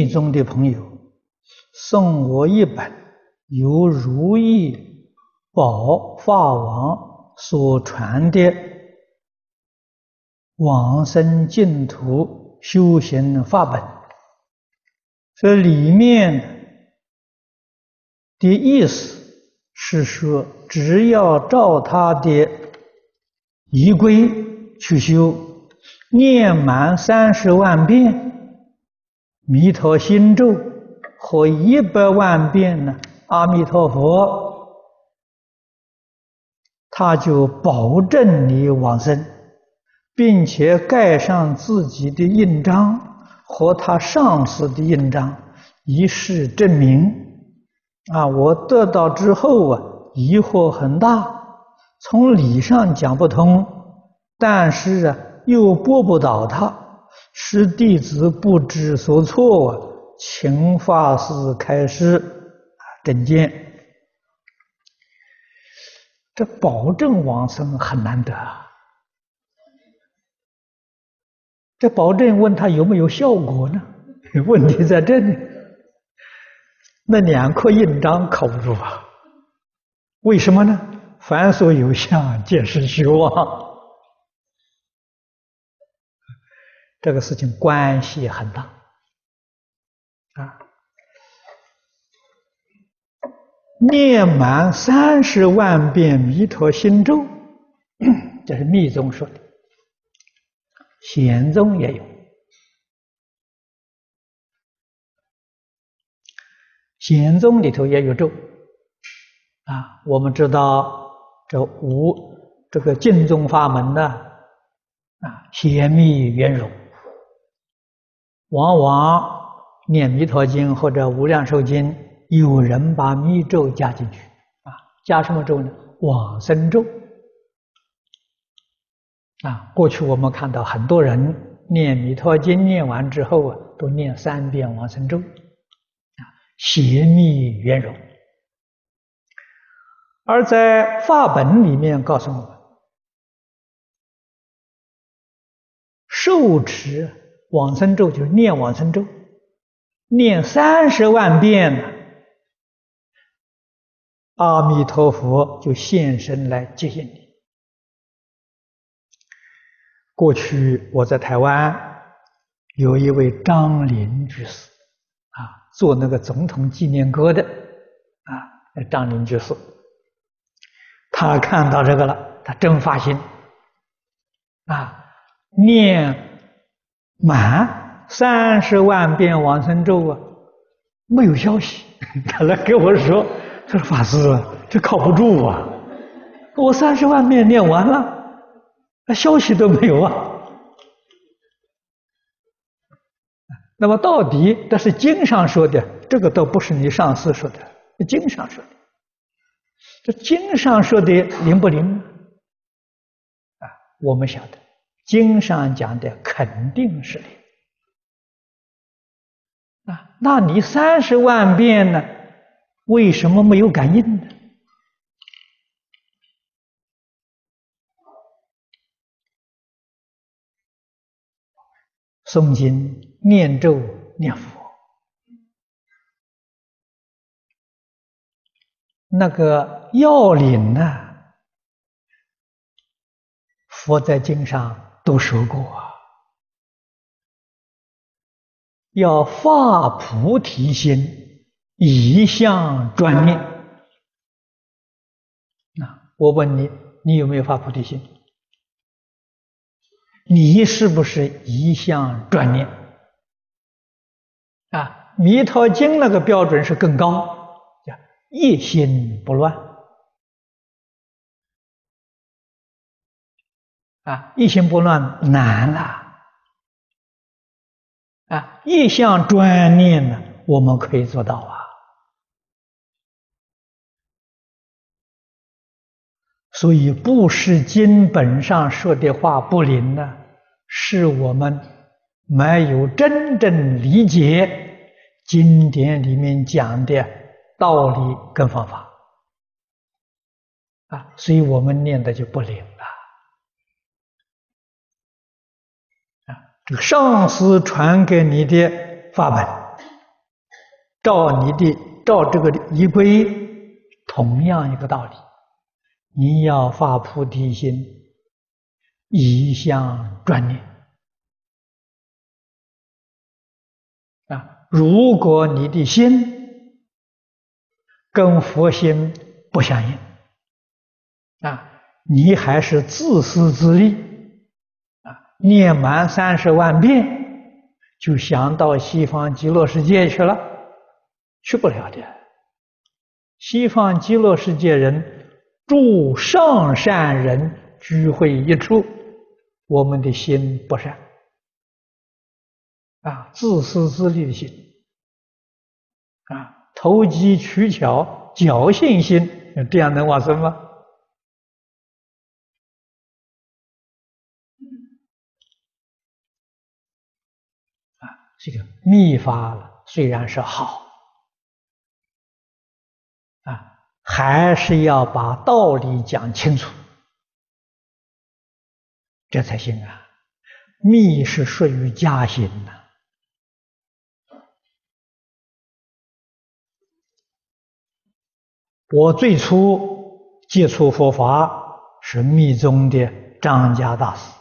密宗的朋友送我一本由如意宝法王所传的往生净土修行法本，这里面的意思是说，只要照他的仪规去修，念满三十万遍。弥陀心咒和一百万遍呢，阿弥陀佛，他就保证你往生，并且盖上自己的印章和他上司的印章，以示证明。啊，我得到之后啊，疑惑很大，从理上讲不通，但是啊，又驳不倒他。使弟子不知所措啊，请法师开示啊，正见。这保证往生很难得啊。这保证问他有没有效果呢？问题在这里，那两颗印章靠不住啊。为什么呢？凡所有相，皆是虚妄。这个事情关系很大啊！念满三十万遍弥陀心咒，这是密宗说的，显宗也有。显宗里头也有咒啊！我们知道这五这个净宗法门呢，啊，显密圆融。往往念《弥陀经》或者《无量寿经》，有人把密咒加进去，啊，加什么咒呢？往生咒。啊，过去我们看到很多人念《弥陀经》念完之后啊，都念三遍往生咒，啊，邪密圆融。而在法本里面告诉我们，受持。往生咒就是念往生咒，念三十万遍，阿弥陀佛就现身来接引你。过去我在台湾有一位张林居士，啊，做那个总统纪念歌的，啊，张林居士，他看到这个了，他真发心，啊，念。满三十万遍往生咒啊，没有消息。他来跟我说：“他说法师，这靠不住啊！我三十万遍念完了，那消息都没有啊。”那么到底这是经上说的，这个都不是你上司说的，是经上说的。这经上说的灵不灵？啊，我们晓得。经上讲的肯定是灵啊，那你三十万遍呢？为什么没有感应呢？诵经、念咒、念佛，那个要领呢？佛在经上。都说过啊，要发菩提心，一向专念。那我问你，你有没有发菩提心？你是不是一向专念？啊，《弥陀经》那个标准是更高，叫一心不乱。啊，一心不乱难了。啊，一向专念呢，我们可以做到啊。所以，布施经本上说的话不灵呢，是我们没有真正理解经典里面讲的道理跟方法。啊，所以我们念的就不灵。上司传给你的法本，照你的照这个仪规，同样一个道理，你要发菩提心，一向专念啊！如果你的心跟佛心不相应啊，你还是自私自利，念满三十万遍就想到西方极乐世界去了，去不了的。西方极乐世界人诸上善人聚会一处，我们的心不善。啊，自私自利的心，啊，投机取巧、侥幸心，这样能往生吗？啊，这个密法虽然是好，啊，还是要把道理讲清楚，这才行啊。密是属于家行呐。我最初接触佛法是密宗的张家大师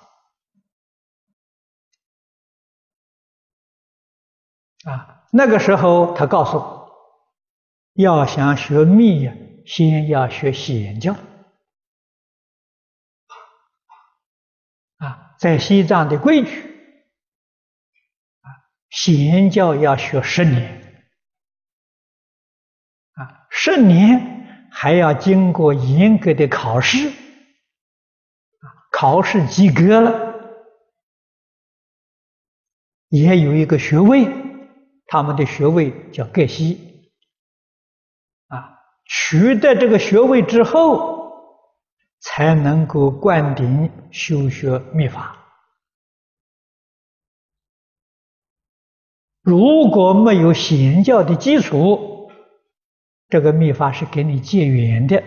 啊，那个时候他告诉我，要想学密呀，先要学显教啊，在西藏的规矩啊，显教要学十年啊，十年。还要经过严格的考试，考试及格了，也有一个学位，他们的学位叫盖西，啊，取得这个学位之后，才能够灌顶修学密法。如果没有显教的基础，这个密法是给你结缘的，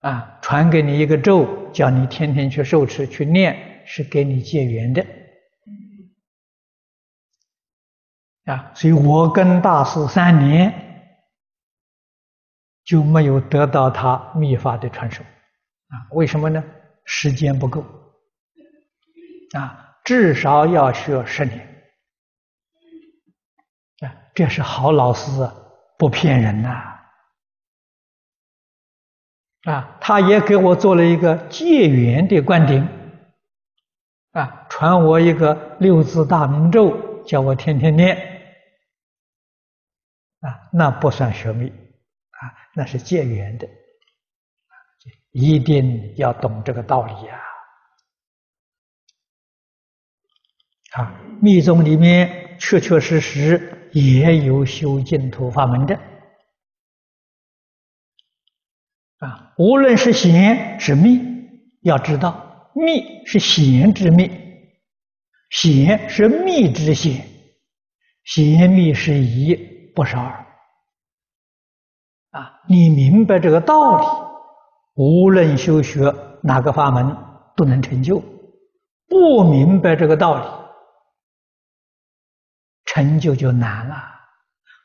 啊，传给你一个咒，叫你天天去受持、去念，是给你结缘的，啊，所以我跟大师三年就没有得到他秘法的传授，啊，为什么呢？时间不够，啊，至少要学十年啊。这是好老师，不骗人呐！啊，他也给我做了一个结缘的灌顶，啊，传我一个六字大明咒，叫我天天念，啊，那不算学密，啊，那是结缘的，一定要懂这个道理呀！啊，密宗里面确确实实。也有修净土法门的啊，无论是显是密，要知道密是显之密，邪是密之邪，邪密是一，不是二啊。你明白这个道理，无论修学哪个法门都能成就；不明白这个道理，成就就难了，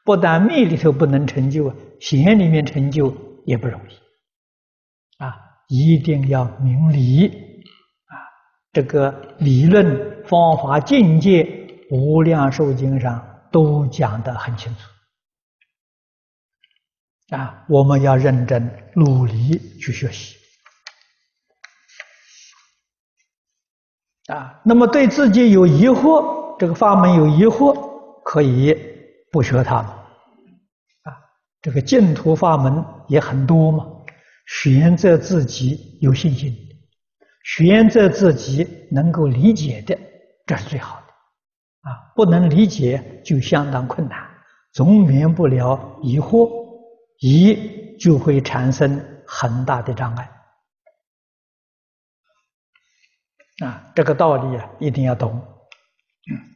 不但密里头不能成就，显里面成就也不容易，啊，一定要明理，啊，这个理论方法境界，《无量寿经》上都讲得很清楚，啊，我们要认真努力去学习，啊，那么对自己有疑惑，这个法门有疑惑。可以不学他们。啊，这个净土法门也很多嘛，选择自己有信心，选择自己能够理解的，这是最好的啊。不能理解就相当困难，总免不了疑惑，疑就会产生很大的障碍啊。这个道理啊，一定要懂。嗯